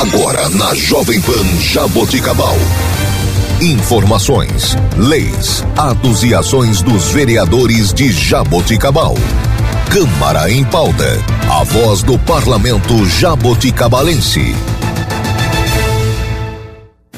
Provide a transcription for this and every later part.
Agora na Jovem Pan Jaboticabal. Informações, leis, atos e ações dos vereadores de Jaboticabal. Câmara em pauta. A voz do parlamento jaboticabalense.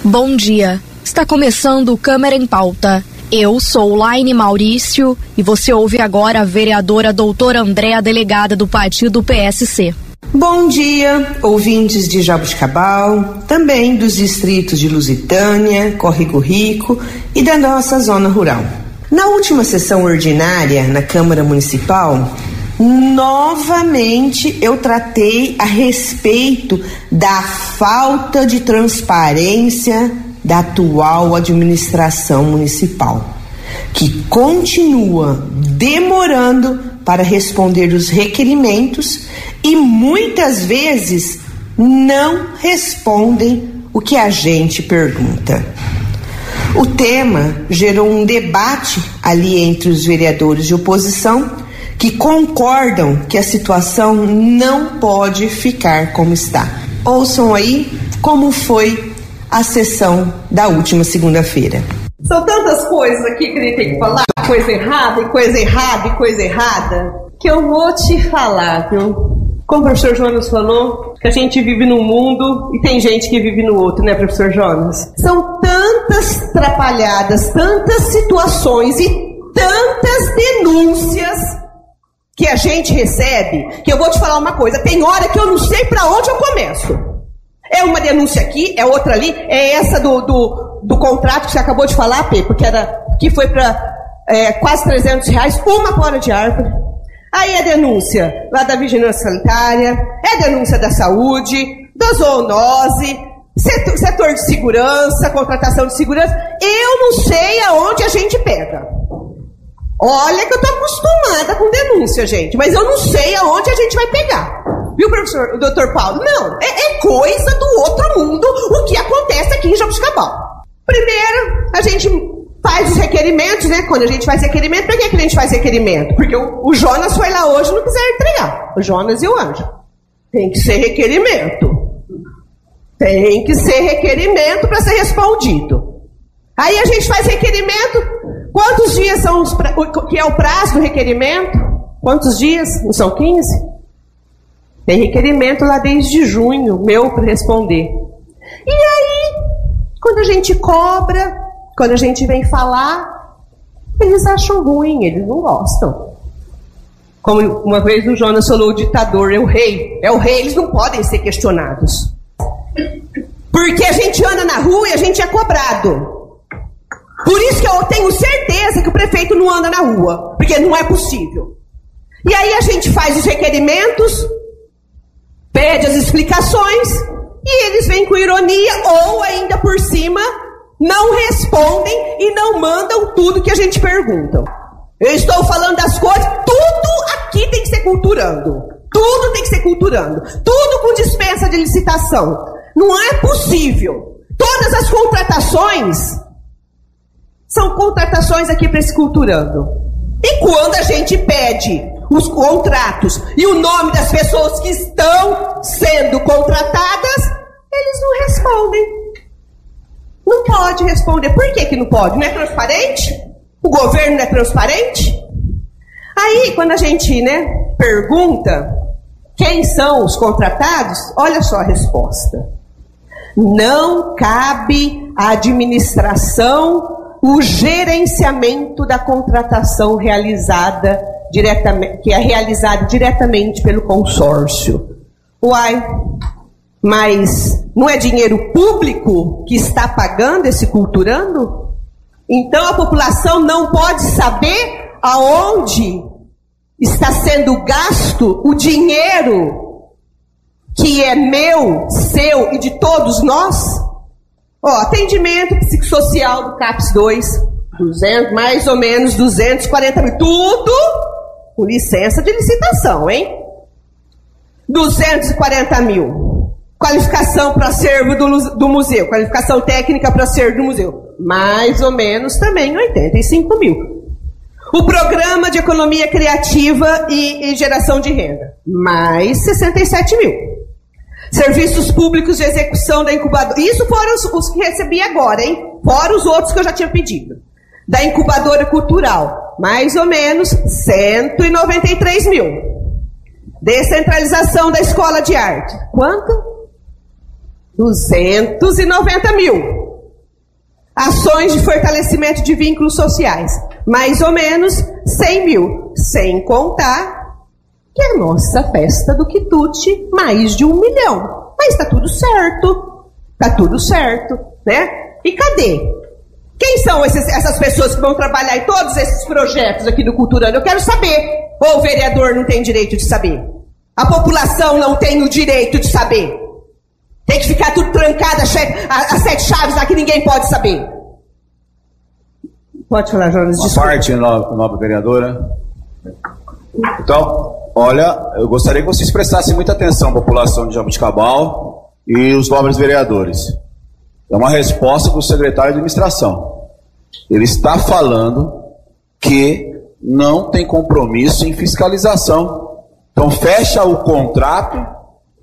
Bom dia. Está começando Câmara em pauta. Eu sou Laine Maurício e você ouve agora a vereadora doutora Andréa, delegada do partido PSC. Bom dia, ouvintes de Jabuticabal, também dos distritos de Lusitânia, Córrego Rico e da nossa zona rural. Na última sessão ordinária na Câmara Municipal, novamente eu tratei a respeito da falta de transparência da atual administração municipal, que continua demorando para responder os requerimentos e muitas vezes não respondem o que a gente pergunta. O tema gerou um debate ali entre os vereadores de oposição que concordam que a situação não pode ficar como está. Ouçam aí como foi a sessão da última segunda-feira. São tantas coisas aqui que ele tem que falar, coisa errada e coisa errada e coisa errada, que eu vou te falar, viu? Como o professor Jonas falou, que a gente vive num mundo e tem gente que vive no outro, né, professor Jonas? São tantas atrapalhadas, tantas situações e tantas denúncias que a gente recebe, que eu vou te falar uma coisa, tem hora que eu não sei para onde eu começo. É uma denúncia aqui, é outra ali, é essa do, do, do contrato que você acabou de falar, Pepe, que, era, que foi para é, quase 300 reais, uma fora de árvore. Aí é denúncia lá da vigilância sanitária, é denúncia da saúde, da zoonose, setor, setor de segurança, contratação de segurança. Eu não sei aonde a gente pega. Olha que eu tô acostumada com denúncia, gente, mas eu não sei aonde a gente vai pegar. Viu, professor, o doutor Paulo? Não, é, é coisa do outro mundo o que acontece aqui em Jabuticabal. Primeiro, a gente faz os requerimentos, né? Quando a gente faz requerimento, por que, que a gente faz requerimento? Porque o, o Jonas foi lá hoje e não quiser entregar. O Jonas e o Anjo. Tem que ser requerimento. Tem que ser requerimento para ser respondido. Aí a gente faz requerimento. Quantos dias são os pra... que é o prazo do requerimento? Quantos dias? Não são 15? Tem requerimento lá desde junho, meu, para responder. E aí, quando a gente cobra, quando a gente vem falar, eles acham ruim, eles não gostam. Como uma vez o Jonas falou, o ditador é o rei. É o rei, eles não podem ser questionados. Porque a gente anda na rua e a gente é cobrado. Por isso que eu tenho certeza que o prefeito não anda na rua. Porque não é possível. E aí a gente faz os requerimentos, pede as explicações, e eles vêm com ironia ou ainda por cima não respondem e não mandam tudo que a gente pergunta. Eu estou falando das coisas, tudo aqui tem que ser culturando. Tudo tem que ser culturando. Tudo com dispensa de licitação. Não é possível. Todas as contratações são contratações aqui para esse culturando. E quando a gente pede os contratos e o nome das pessoas que estão sendo contratadas, eles não respondem. Não pode responder. Por que, que não pode? Não é transparente? O governo não é transparente? Aí, quando a gente né, pergunta quem são os contratados, olha só a resposta. Não cabe à administração o gerenciamento da contratação realizada diretamente, que é realizada diretamente pelo consórcio. Uai, mas não é dinheiro público que está pagando esse culturando? Então a população não pode saber aonde está sendo gasto o dinheiro que é meu, seu e de todos nós? Ó, atendimento psicossocial do CAPS 2, 200, mais ou menos 240 mil, tudo com licença de licitação, hein? 240 mil. Qualificação para acervo do, do museu, qualificação técnica para acervo do museu, mais ou menos também 85 mil. O programa de economia criativa e, e geração de renda, mais 67 mil. Serviços públicos de execução da incubadora. Isso foram os, os que recebi agora, hein? Fora os outros que eu já tinha pedido. Da incubadora cultural. Mais ou menos 193 mil. Descentralização da escola de arte. Quanto? 290 mil. Ações de fortalecimento de vínculos sociais. Mais ou menos 100 mil. Sem contar que a nossa festa do quitute, mais de um milhão. Mas está tudo certo. Está tudo certo, né? E cadê? Quem são esses, essas pessoas que vão trabalhar em todos esses projetos aqui do Culturano? Eu quero saber. Ou o vereador não tem direito de saber? A população não tem o direito de saber. Tem que ficar tudo trancado, as sete chaves aqui, ninguém pode saber. Pode falar, Jonas. Uma parte, nova vereadora. Então, olha, eu gostaria que vocês prestassem muita atenção, à população de Jabuticabal e os nobres vereadores. É uma resposta do secretário de administração. Ele está falando que não tem compromisso em fiscalização. Então fecha o contrato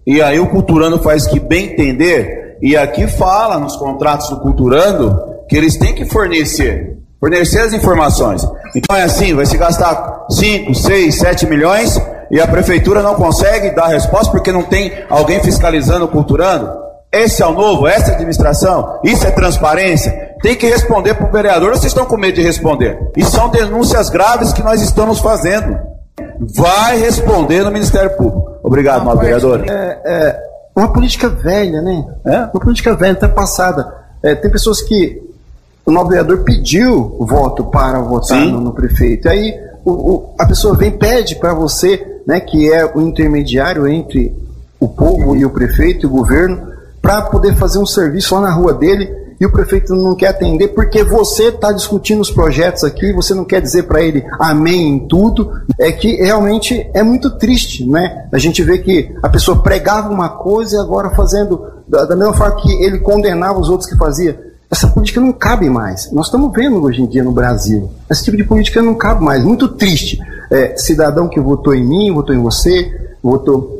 e aí o culturando faz que bem entender. E aqui fala nos contratos do culturando que eles têm que fornecer fornecer as informações. Então é assim, vai se gastar 5, 6, 7 milhões e a prefeitura não consegue dar resposta porque não tem alguém fiscalizando, culturando. Esse é o novo, essa é a administração, isso é transparência. Tem que responder para o vereador, vocês estão com medo de responder. E são denúncias graves que nós estamos fazendo. Vai responder no Ministério Público. Obrigado, nobre vereador. É, é, uma política velha, né? É? Uma política velha, até passada. É, tem pessoas que o nobre vereador pediu voto para votar no, no, prefeito. Aí o, o, a pessoa vem pede para você, né, que é o intermediário entre o povo e o prefeito e o governo, para poder fazer um serviço lá na rua dele e o prefeito não quer atender porque você está discutindo os projetos aqui, você não quer dizer para ele amém em tudo, é que realmente é muito triste, né? A gente vê que a pessoa pregava uma coisa e agora fazendo da, da mesma forma que ele condenava os outros que fazia essa política não cabe mais. Nós estamos vendo hoje em dia no Brasil. Esse tipo de política não cabe mais. Muito triste. É, cidadão que votou em mim, votou em você, votou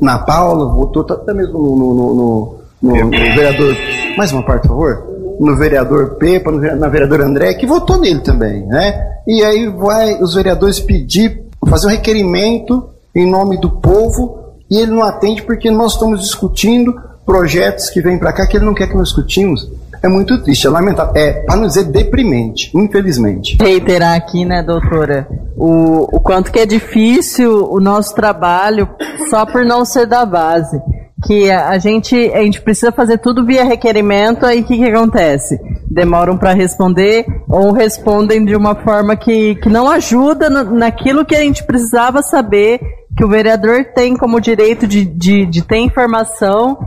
na Paula, votou até mesmo no, no, no, no, vereador. Mais uma parte, por favor no vereador Pepa, na vereadora André, que votou nele também, né? E aí vai os vereadores pedir, fazer um requerimento em nome do povo e ele não atende porque nós estamos discutindo projetos que vêm para cá que ele não quer que nós discutimos. É muito triste, é lamentável, é, para não dizer deprimente, infelizmente. Reiterar aqui, né, doutora, o, o quanto que é difícil o nosso trabalho só por não ser da base. Que a gente, a gente precisa fazer tudo via requerimento, aí o que, que acontece? Demoram para responder ou respondem de uma forma que, que não ajuda naquilo que a gente precisava saber, que o vereador tem como direito de, de, de ter informação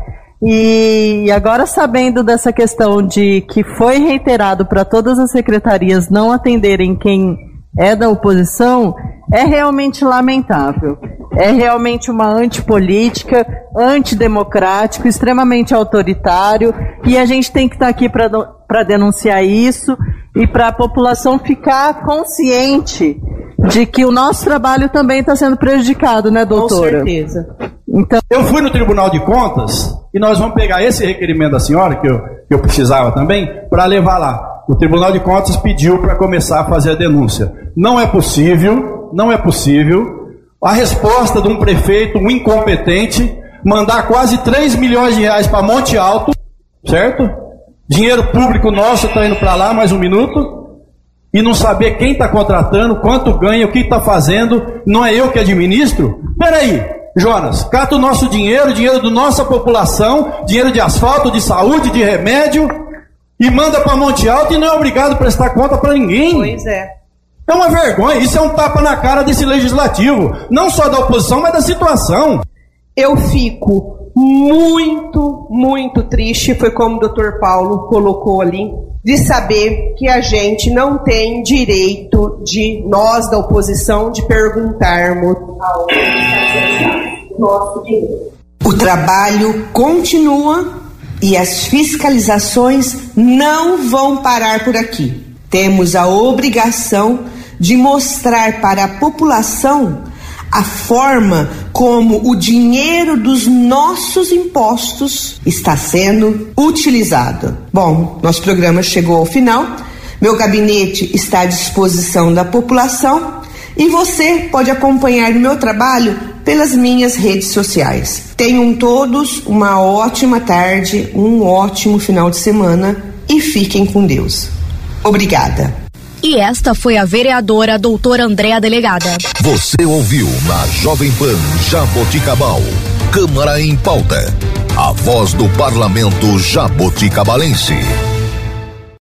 e agora sabendo dessa questão de que foi reiterado para todas as secretarias não atenderem quem é da oposição, é realmente lamentável. É realmente uma antipolítica, antidemocrático, extremamente autoritário, e a gente tem que estar tá aqui para denunciar isso e para a população ficar consciente de que o nosso trabalho também está sendo prejudicado, né, doutora? Com certeza. Então... Eu fui no Tribunal de Contas e nós vamos pegar esse requerimento da senhora, que eu, que eu precisava também, para levar lá. O Tribunal de Contas pediu para começar a fazer a denúncia. Não é possível, não é possível a resposta de um prefeito, um incompetente, mandar quase 3 milhões de reais para Monte Alto, certo? Dinheiro público nosso está indo para lá, mais um minuto, e não saber quem está contratando, quanto ganha, o que está fazendo, não é eu que administro? Peraí, Jonas, cata o nosso dinheiro, dinheiro da nossa população, dinheiro de asfalto, de saúde, de remédio, e manda para Monte Alto e não é obrigado a prestar conta para ninguém. Pois é. É uma vergonha, isso é um tapa na cara desse legislativo, não só da oposição, mas da situação. Eu fico muito, muito triste, foi como o doutor Paulo colocou ali, de saber que a gente não tem direito de, nós da oposição, de perguntarmos ao nosso dinheiro. O trabalho continua e as fiscalizações não vão parar por aqui. Temos a obrigação de mostrar para a população a forma como o dinheiro dos nossos impostos está sendo utilizado. Bom, nosso programa chegou ao final. Meu gabinete está à disposição da população e você pode acompanhar meu trabalho pelas minhas redes sociais. Tenham todos uma ótima tarde, um ótimo final de semana e fiquem com Deus. Obrigada. E esta foi a vereadora doutora Andréa Delegada. Você ouviu na Jovem Pan Jaboticabal. Câmara em pauta. A voz do parlamento jaboticabalense.